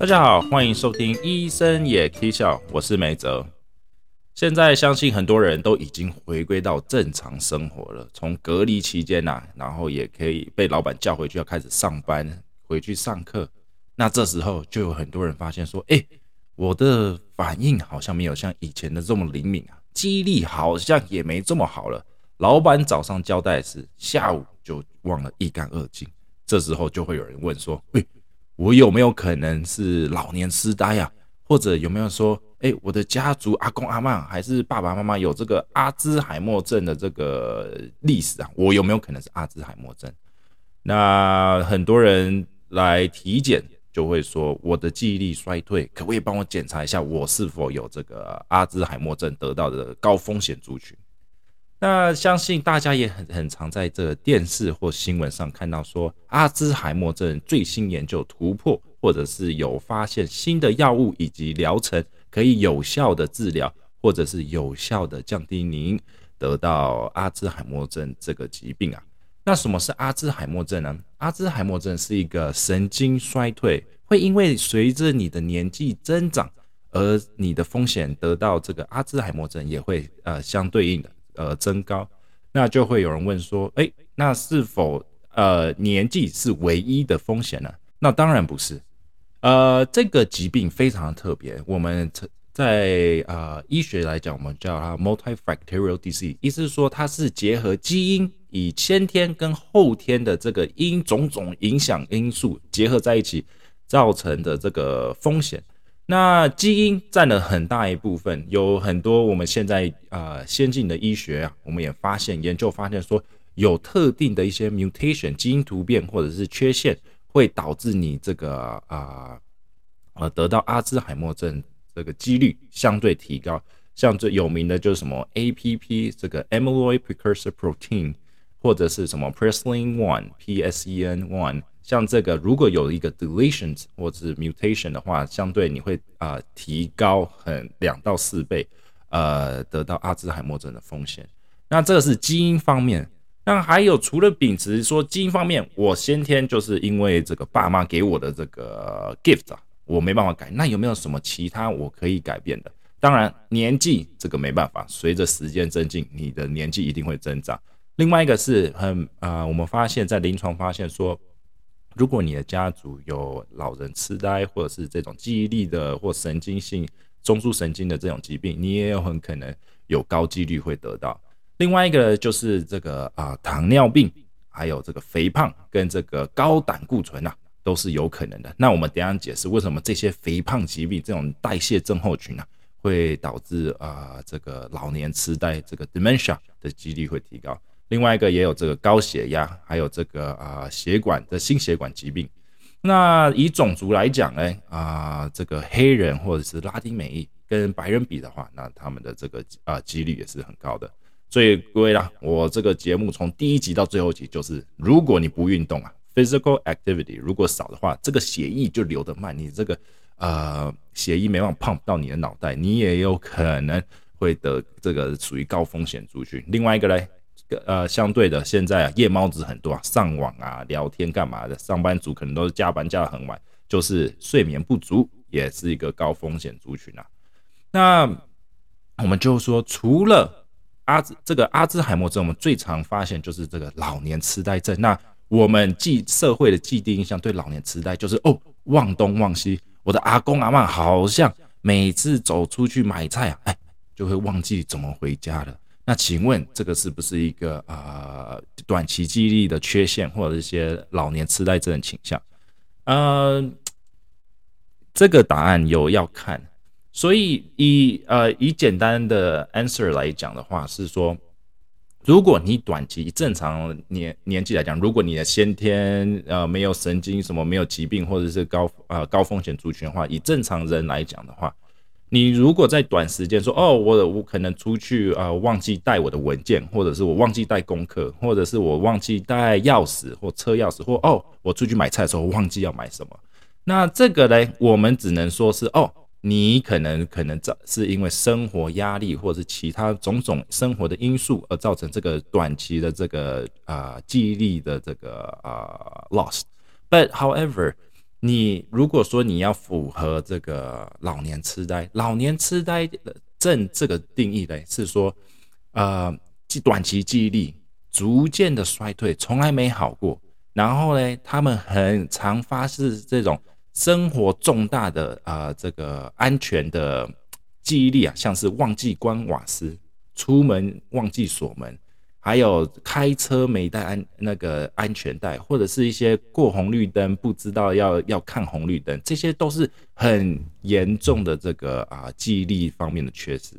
大家好，欢迎收听医生也可以笑，我是梅泽。现在相信很多人都已经回归到正常生活了，从隔离期间呐，然后也可以被老板叫回去要开始上班，回去上课。那这时候就有很多人发现说，哎，我的反应好像没有像以前的这么灵敏啊，记忆力好像也没这么好了。老板早上交代时，下午就忘了一干二净。这时候就会有人问说，哎。我有没有可能是老年痴呆呀？或者有没有说，哎，我的家族阿公阿妈还是爸爸妈妈有这个阿兹海默症的这个历史啊？我有没有可能是阿兹海默症？那很多人来体检就会说，我的记忆力衰退，可不可以帮我检查一下，我是否有这个阿兹海默症得到的高风险族群？那相信大家也很很常在这个电视或新闻上看到说，阿兹海默症最新研究突破，或者是有发现新的药物以及疗程可以有效的治疗，或者是有效的降低您得到阿兹海默症这个疾病啊。那什么是阿兹海默症呢？阿兹海默症是一个神经衰退，会因为随着你的年纪增长，而你的风险得到这个阿兹海默症也会呃相对应的。呃，增高，那就会有人问说，哎，那是否呃年纪是唯一的风险呢？那当然不是，呃，这个疾病非常特别，我们在呃医学来讲，我们叫它 multifactorial disease，意思是说它是结合基因以先天跟后天的这个因种种影响因素结合在一起造成的这个风险。那基因占了很大一部分，有很多我们现在啊先进的医学啊，我们也发现研究发现说，有特定的一些 mutation 基因突变或者是缺陷，会导致你这个啊呃得到阿兹海默症这个几率相对提高。像最有名的就是什么 APP 这个 amyloid precursor protein，或者是什么 preslin one PSEN one。像这个，如果有一个 deletion 或者是 mutation 的话，相对你会啊提高很两到四倍，呃，得到阿兹海默症的风险。那这个是基因方面。那还有除了秉持说基因方面，我先天就是因为这个爸妈给我的这个 gift 啊，我没办法改。那有没有什么其他我可以改变的？当然，年纪这个没办法，随着时间增进，你的年纪一定会增长。另外一个是很啊，我们发现，在临床发现说。如果你的家族有老人痴呆，或者是这种记忆力的或神经性中枢神经的这种疾病，你也有很可能有高几率会得到。另外一个就是这个啊糖尿病，还有这个肥胖跟这个高胆固醇啊，都是有可能的。那我们等下解释为什么这些肥胖疾病这种代谢症候群啊，会导致啊这个老年痴呆这个 dementia 的几率会提高。另外一个也有这个高血压，还有这个啊血管的心血管疾病。那以种族来讲呢，啊这个黑人或者是拉丁美裔跟白人比的话，那他们的这个啊几率也是很高的。所以各位啦，我这个节目从第一集到最后集，就是如果你不运动啊，physical activity 如果少的话，这个血液就流得慢，你这个呃血液没办法 pump 到你的脑袋，你也有可能会得这个属于高风险族群。另外一个嘞。呃，相对的，现在啊，夜猫子很多啊，上网啊，聊天干嘛的？上班族可能都是加班加的很晚，就是睡眠不足，也是一个高风险族群啊。那我们就说，除了阿兹这个阿兹海默症，我们最常发现就是这个老年痴呆症。那我们既社会的既定印象对老年痴呆就是哦，忘东忘西。我的阿公阿妈好像每次走出去买菜啊，哎，就会忘记怎么回家了。那请问这个是不是一个啊短期记忆力的缺陷，或者一些老年痴呆症的倾向？呃，这个答案有要看，所以以呃以简单的 answer 来讲的话，是说，如果你短期正常年年纪来讲，如果你的先天呃没有神经什么没有疾病，或者是高呃高风险族群的话，以正常人来讲的话。你如果在短时间说哦，我我可能出去啊，忘记带我的文件，或者是我忘记带功课，或者是我忘记带钥匙或车钥匙，或哦，我出去买菜的时候忘记要买什么，那这个呢，我们只能说是哦，你可能可能造是因为生活压力或者是其他种种生活的因素而造成这个短期的这个啊记忆力的这个啊 loss，but however。你如果说你要符合这个老年痴呆，老年痴呆症这个定义呢，是说，呃，短期记忆力逐渐的衰退，从来没好过。然后呢，他们很常发生这种生活重大的啊，这个安全的记忆力啊，像是忘记关瓦斯、出门忘记锁门。还有开车没带安那个安全带，或者是一些过红绿灯不知道要要看红绿灯，这些都是很严重的这个啊记忆力方面的缺失。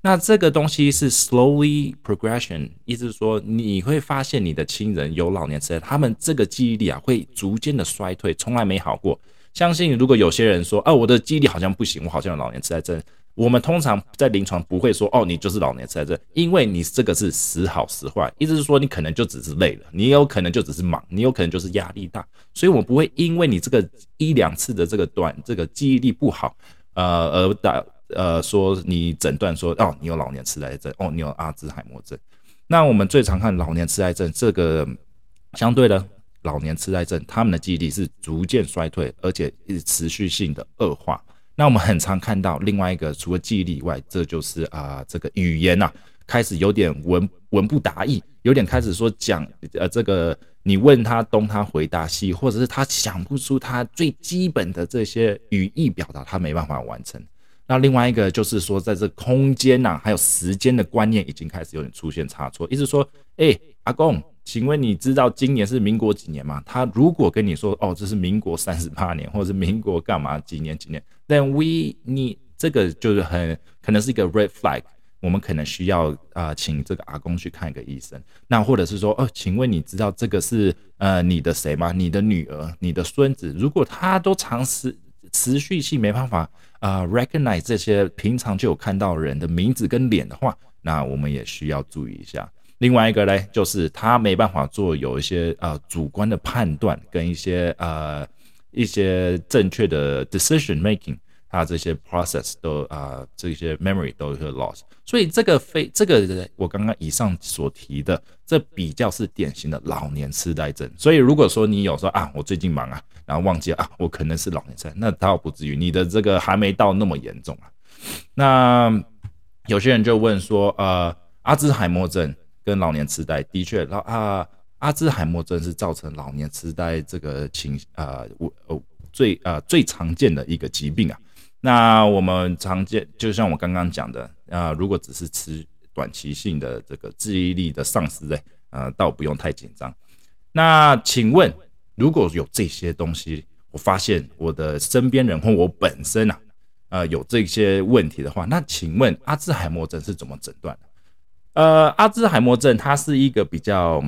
那这个东西是 slowly progression，意思是说你会发现你的亲人有老年痴呆，他们这个记忆力啊会逐渐的衰退，从来没好过。相信如果有些人说啊我的记忆力好像不行，我好像有老年痴呆症。我们通常在临床不会说哦，你就是老年痴呆症，因为你这个是时好时坏，意思是说你可能就只是累了，你有可能就只是忙，你有可能就是压力大，所以我不会因为你这个一两次的这个短这个记忆力不好，呃而打呃说你诊断说哦你有老年痴呆症，哦你有阿兹海默症。那我们最常看老年痴呆症这个相对的老年痴呆症，他们的记忆力是逐渐衰退，而且是持续性的恶化。那我们很常看到另外一个，除了记忆力以外，这就是啊，这个语言呐，开始有点文文不达意，有点开始说讲呃，这个你问他东，他回答西，或者是他想不出他最基本的这些语义表达，他没办法完成。那另外一个就是说，在这空间呐，还有时间的观念已经开始有点出现差错，意思说，哎，阿公。请问你知道今年是民国几年吗？他如果跟你说哦，这是民国三十八年，或者是民国干嘛几年几年，then we 你这个就是很可能是一个 red flag，我们可能需要啊，请这个阿公去看一个医生。那或者是说哦，请问你知道这个是呃你的谁吗？你的女儿、你的孙子？如果他都长时持续性没办法啊 recognize 这些平常就有看到人的名字跟脸的话，那我们也需要注意一下。另外一个呢，就是他没办法做有一些呃主观的判断跟一些呃一些正确的 decision making，他这些 process 都啊这些 memory 都会 loss，所以这个非这个我刚刚以上所提的，这比较是典型的老年痴呆症。所以如果说你有说啊，我最近忙啊，然后忘记啊，我可能是老年痴呆，那倒不至于，你的这个还没到那么严重啊。那有些人就问说，呃，阿兹海默症。跟老年痴呆的确，然后啊，阿兹海默症是造成老年痴呆这个情啊，我呃最啊最常见的一个疾病啊。那我们常见，就像我刚刚讲的啊，如果只是吃短期性的这个记忆力的丧失嘞，呃，倒不用太紧张。那请问，如果有这些东西，我发现我的身边人或我本身啊，呃，有这些问题的话，那请问阿兹海默症是怎么诊断的？呃，阿兹海默症它是一个比较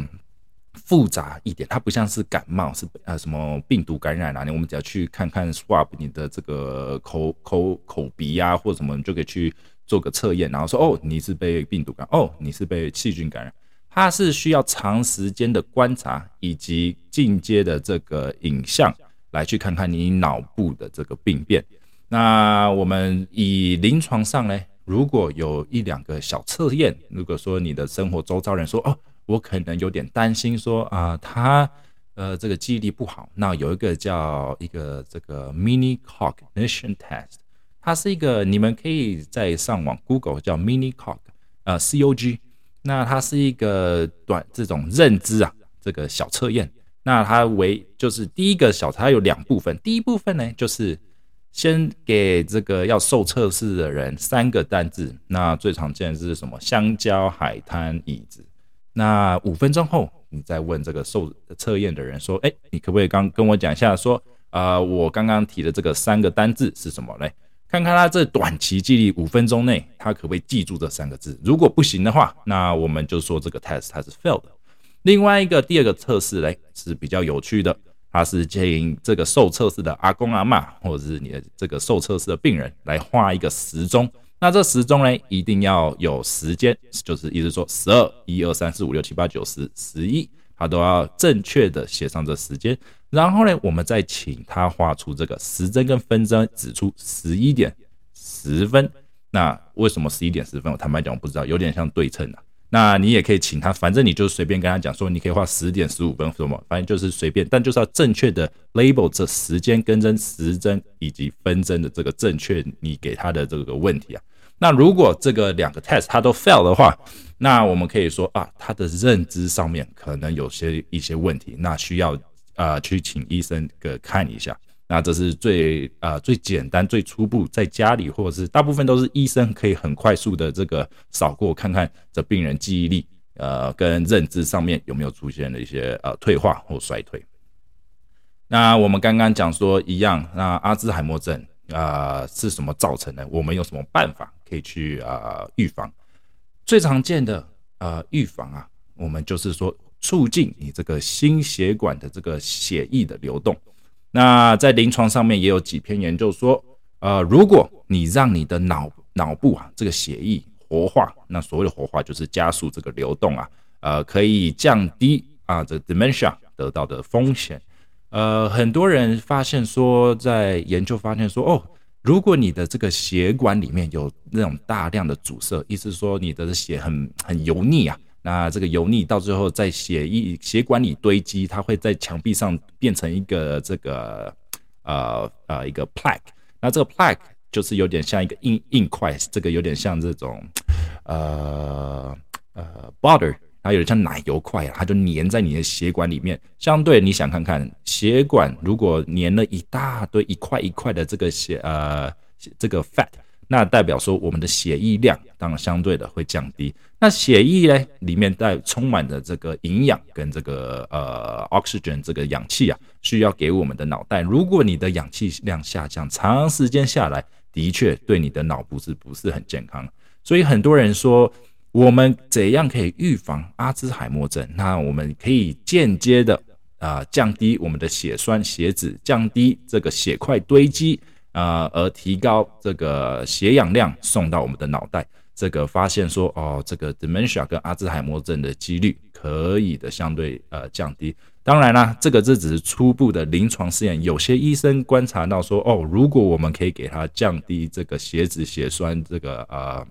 复杂一点，它不像是感冒，是呃什么病毒感染啊？你我们只要去看看 swab 你的这个口口口鼻啊，或者什么，你就可以去做个测验，然后说哦你是被病毒感，哦你是被细菌感染。它是需要长时间的观察以及进阶的这个影像来去看看你脑部的这个病变。那我们以临床上呢？如果有一两个小测验，如果说你的生活周遭人说哦，我可能有点担心说啊，他呃这个记忆力不好，那有一个叫一个这个 mini cognition test，它是一个你们可以在上网 Google 叫 mini cog，呃 C O G，那它是一个短这种认知啊这个小测验，那它为就是第一个小它有两部分，第一部分呢就是。先给这个要受测试的人三个单字，那最常见的是什么？香蕉、海滩、椅子。那五分钟后，你再问这个受测验的人说：“哎，你可不可以刚跟我讲一下，说啊，我刚刚提的这个三个单字是什么嘞？看看他这短期记忆五分钟内，他可不可以记住这三个字？如果不行的话，那我们就说这个 test 它是 failed。另外一个第二个测试嘞是比较有趣的。他是请这个受测试的阿公阿妈，或者是你的这个受测试的病人来画一个时钟。那这时钟呢，一定要有时间，就是意思说十二、一二三四五六七八九十、十一，他都要正确的写上这时间。然后呢，我们再请他画出这个时针跟分针，指出十一点十分。那为什么十一点十分？我坦白讲，我不知道，有点像对称啊。那你也可以请他，反正你就随便跟他讲说，你可以花十点十五分什么，反正就是随便，但就是要正确的 label 这时间跟针、时针以及分针的这个正确，你给他的这个问题啊。那如果这个两个 test 他都 fail 的话，那我们可以说啊，他的认知上面可能有些一些问题，那需要啊去请医生个看一下。那这是最啊最简单、最初步，在家里或者是大部分都是医生可以很快速的这个扫过，看看这病人记忆力呃跟认知上面有没有出现了一些呃退化或衰退。那我们刚刚讲说一样，那阿兹海默症啊是什么造成的？我们有什么办法可以去啊预防？最常见的呃预防啊，我们就是说促进你这个心血管的这个血液的流动。那在临床上面也有几篇研究说，呃，如果你让你的脑脑部啊这个血液活化，那所谓的活化就是加速这个流动啊，呃，可以降低啊这 dementia 得到的风险。呃，很多人发现说，在研究发现说，哦，如果你的这个血管里面有那种大量的阻塞，意思说你的血很很油腻啊。那这个油腻到最后在血液血管里堆积，它会在墙壁上变成一个这个呃呃一个 plaque。那这个 plaque 就是有点像一个硬硬块，这个有点像这种呃呃 butter，它有点像奶油块啊，它就粘在你的血管里面。相对你想看看，血管如果粘了一大堆一块一块的这个血呃这个 fat。那代表说，我们的血液量当然相对的会降低。那血液呢，里面带充满的这个营养跟这个呃 oxygen 这个氧气啊，需要给我们的脑袋。如果你的氧气量下降，长时间下来，的确对你的脑部是不是很健康？所以很多人说，我们怎样可以预防阿兹海默症？那我们可以间接的啊，降低我们的血栓、血脂，降低这个血块堆积。啊，而提高这个血氧量送到我们的脑袋，这个发现说哦，这个 dementia 跟阿兹海默症的几率可以的相对呃降低。当然啦，这个这只是初步的临床试验，有些医生观察到说哦，如果我们可以给他降低这个血脂血栓这个呃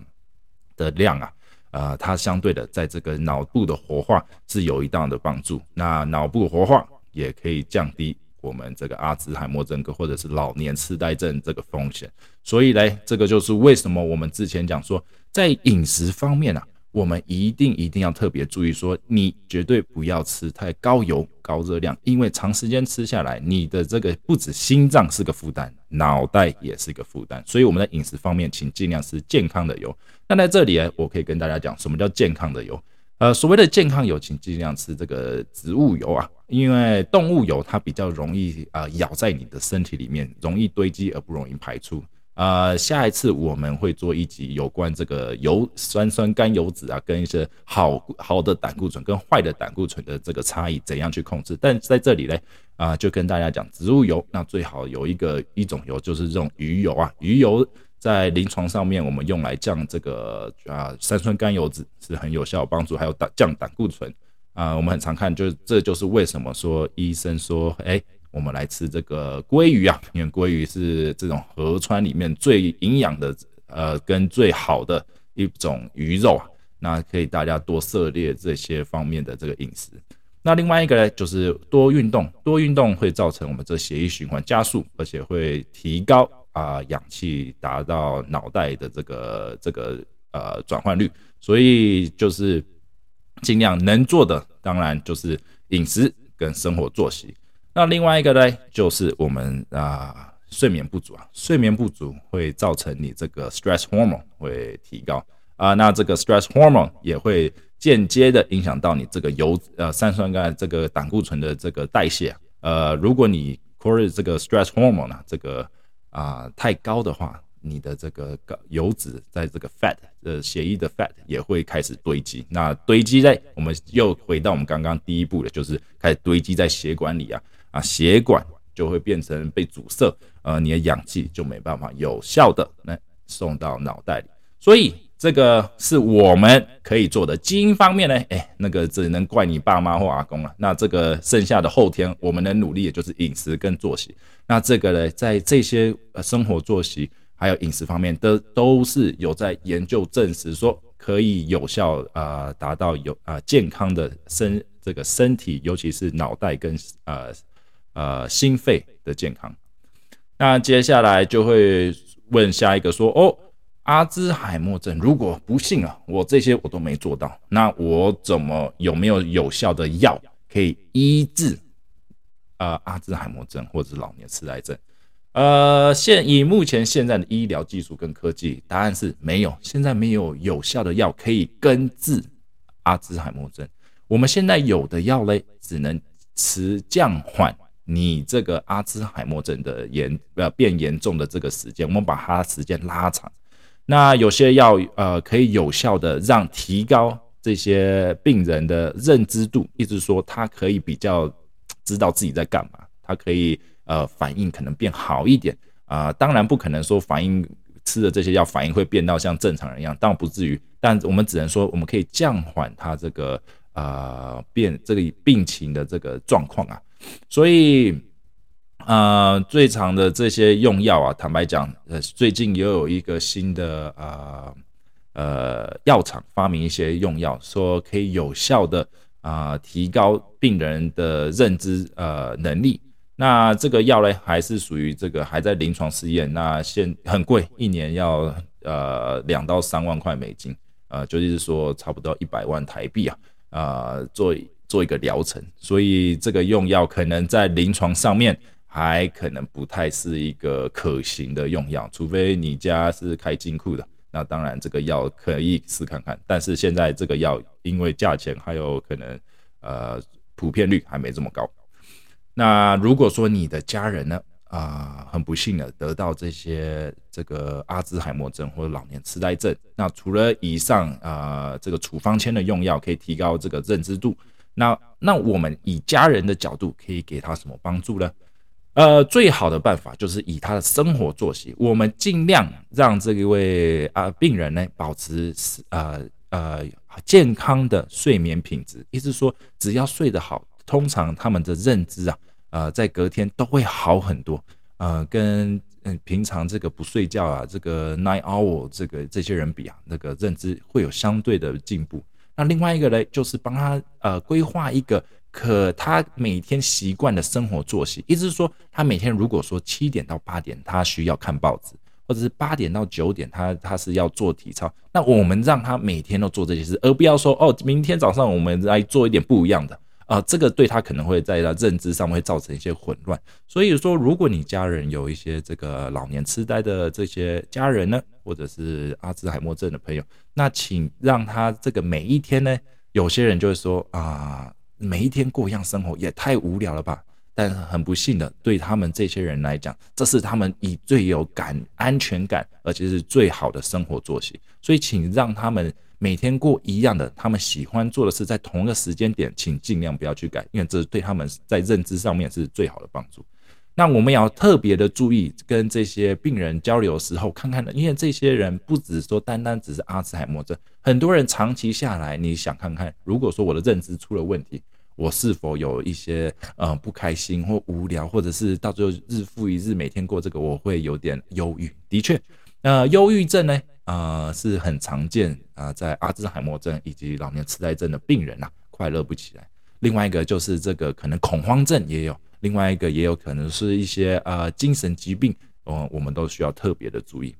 的量啊，呃，它相对的在这个脑部的活化是有一定的帮助。那脑部活化也可以降低。我们这个阿兹海默症或者是老年痴呆症这个风险，所以呢，这个就是为什么我们之前讲说，在饮食方面啊，我们一定一定要特别注意，说你绝对不要吃太高油、高热量，因为长时间吃下来，你的这个不止心脏是个负担，脑袋也是个负担。所以我们在饮食方面，请尽量吃健康的油。那在这里，我可以跟大家讲，什么叫健康的油？呃，所谓的健康油，请尽量吃这个植物油啊，因为动物油它比较容易啊咬在你的身体里面，容易堆积而不容易排出。呃，下一次我们会做一集有关这个油酸酸甘油脂啊，跟一些好好的胆固醇跟坏的胆固醇的这个差异怎样去控制。但在这里呢，啊，就跟大家讲植物油，那最好有一个一种油就是这种鱼油啊，鱼油。在临床上面，我们用来降这个啊三酸甘油脂是很有效帮助，还有胆降胆固醇啊，我们很常看，就是这就是为什么说医生说，哎，我们来吃这个鲑鱼啊，因为鲑鱼是这种河川里面最营养的呃跟最好的一种鱼肉啊，那可以大家多涉猎这些方面的这个饮食。那另外一个呢，就是多运动，多运动会造成我们这血液循环加速，而且会提高。啊，氧气达到脑袋的这个这个呃转换率，所以就是尽量能做的，当然就是饮食跟生活作息。那另外一个呢，就是我们啊睡眠不足啊，睡眠不足会造成你这个 stress hormone 会提高啊，那这个 stress hormone 也会间接的影响到你这个油呃三酸甘这个胆固醇的这个代谢。呃，如果你 core 这个 stress hormone 呢，这个啊，太高的话，你的这个油脂在这个 fat 呃血液的 fat 也会开始堆积。那堆积在，我们又回到我们刚刚第一步的，就是开始堆积在血管里啊啊，血管就会变成被阻塞，呃，你的氧气就没办法有效的来送到脑袋里，所以。这个是我们可以做的。基因方面呢，哎，那个只能怪你爸妈或阿公了。那这个剩下的后天，我们能努力的就是饮食跟作息。那这个呢，在这些呃生活作息还有饮食方面的，都是有在研究证实说，可以有效啊达到有啊健康的身这个身体，尤其是脑袋跟呃呃心肺的健康。那接下来就会问下一个说哦，阿兹海默症如果不幸啊，我这些我都没做到，那我怎么有没有有效的药可以医治啊阿兹海默症或者是老年痴呆症？呃，现以目前现在的医疗技术跟科技，答案是没有，现在没有有效的药可以根治阿兹海默症。我们现在有的药嘞，只能持降缓你这个阿兹海默症的严呃变严重的这个时间，我们把它时间拉长。那有些药呃可以有效的让提高这些病人的认知度，意思说他可以比较知道自己在干嘛，他可以。呃，反应可能变好一点啊，当然不可能说反应吃的这些药反应会变到像正常人一样，当然不至于，但我们只能说我们可以降缓他这个呃变这个病情的这个状况啊，所以呃最常的这些用药啊，坦白讲，呃最近又有一个新的呃呃药厂发明一些用药，说可以有效的啊提高病人的认知呃能力。那这个药呢，还是属于这个还在临床试验，那现很贵，一年要呃两到三万块美金，呃，就是说差不多一百万台币啊，呃，做做一个疗程，所以这个用药可能在临床上面还可能不太是一个可行的用药，除非你家是开金库的，那当然这个药可以试看看，但是现在这个药因为价钱还有可能呃普遍率还没这么高。那如果说你的家人呢，啊，很不幸的得到这些这个阿兹海默症或者老年痴呆症，那除了以上啊这个处方签的用药可以提高这个认知度，那那我们以家人的角度可以给他什么帮助呢？呃，最好的办法就是以他的生活作息，我们尽量让这一位啊病人呢保持呃呃健康的睡眠品质，意思说只要睡得好。通常他们的认知啊，呃，在隔天都会好很多，呃，跟嗯平常这个不睡觉啊，这个 nine hour 这个这些人比啊，那个认知会有相对的进步。那另外一个呢，就是帮他呃规划一个可他每天习惯的生活作息，意思是说，他每天如果说七点到八点他需要看报纸，或者是八点到九点他他是要做体操，那我们让他每天都做这些事，而不要说哦，明天早上我们来做一点不一样的。啊，这个对他可能会在他认知上会造成一些混乱。所以说，如果你家人有一些这个老年痴呆的这些家人呢，或者是阿兹海默症的朋友，那请让他这个每一天呢，有些人就会说啊，每一天过一样生活也太无聊了吧。但很不幸的，对他们这些人来讲，这是他们以最有感安全感，而且是最好的生活作息。所以，请让他们。每天过一样的，他们喜欢做的事，在同一个时间点，请尽量不要去改，因为这对他们在认知上面是最好的帮助。那我们也要特别的注意，跟这些病人交流的时候，看看，因为这些人不只说单单只是阿兹海默症，很多人长期下来，你想看看，如果说我的认知出了问题，我是否有一些呃不开心或无聊，或者是到最后日复一日每天过这个，我会有点忧郁。的确，那忧郁症呢？啊，是很常见啊，在阿兹海默症以及老年痴呆症的病人呐，快乐不起来。另外一个就是这个可能恐慌症也有，另外一个也有可能是一些呃精神疾病，嗯，我们都需要特别的注意。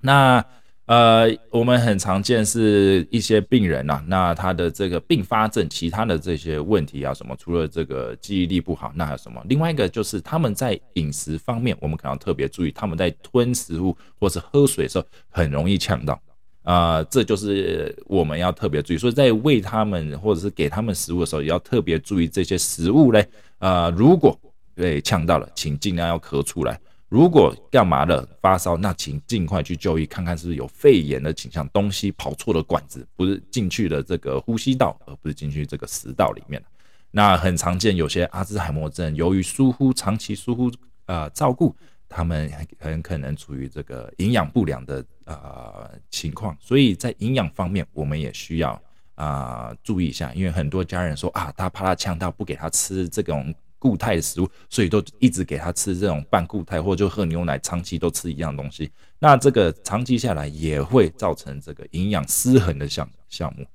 那。呃，我们很常见是一些病人呐，那他的这个并发症，其他的这些问题啊，什么？除了这个记忆力不好，那还有什么？另外一个就是他们在饮食方面，我们可能要特别注意，他们在吞食物或是喝水的时候很容易呛到啊，这就是我们要特别注意。所以在喂他们或者是给他们食物的时候，也要特别注意这些食物嘞。呃，如果被呛到了，请尽量要咳出来。如果干嘛了发烧，那请尽快去就医，看看是不是有肺炎的倾向，东西跑错了管子，不是进去了这个呼吸道，而不是进去这个食道里面。那很常见，有些阿兹海默症由于疏忽长期疏忽呃照顾，他们很可能处于这个营养不良的呃情况，所以在营养方面，我们也需要啊注意一下，因为很多家人说啊，他怕他呛到，不给他吃这种固态的食物，所以都一直给他吃这种半固态，或者就喝牛奶，长期都吃一样东西。那这个长期下来也会造成这个营养失衡的项项目。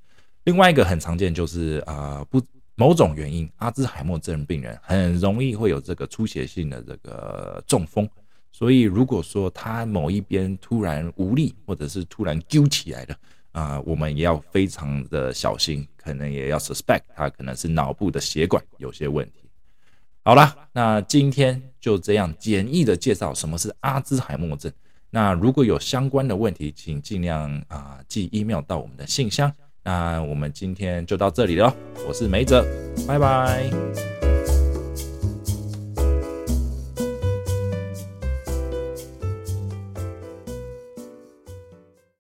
另外一个很常见就是啊不某种原因，阿兹海默症病人很容易会有这个出血性的这个中风。所以如果说他某一边突然无力，或者是突然揪起来了。啊，我们也要非常的小心，可能也要 suspect 他可能是脑部的血管有些问题。好了，那今天就这样简易的介绍什么是阿兹海默症。那如果有相关的问题，请尽量啊寄 email 到我们的信箱。那我们今天就到这里了，我是梅哲，拜拜。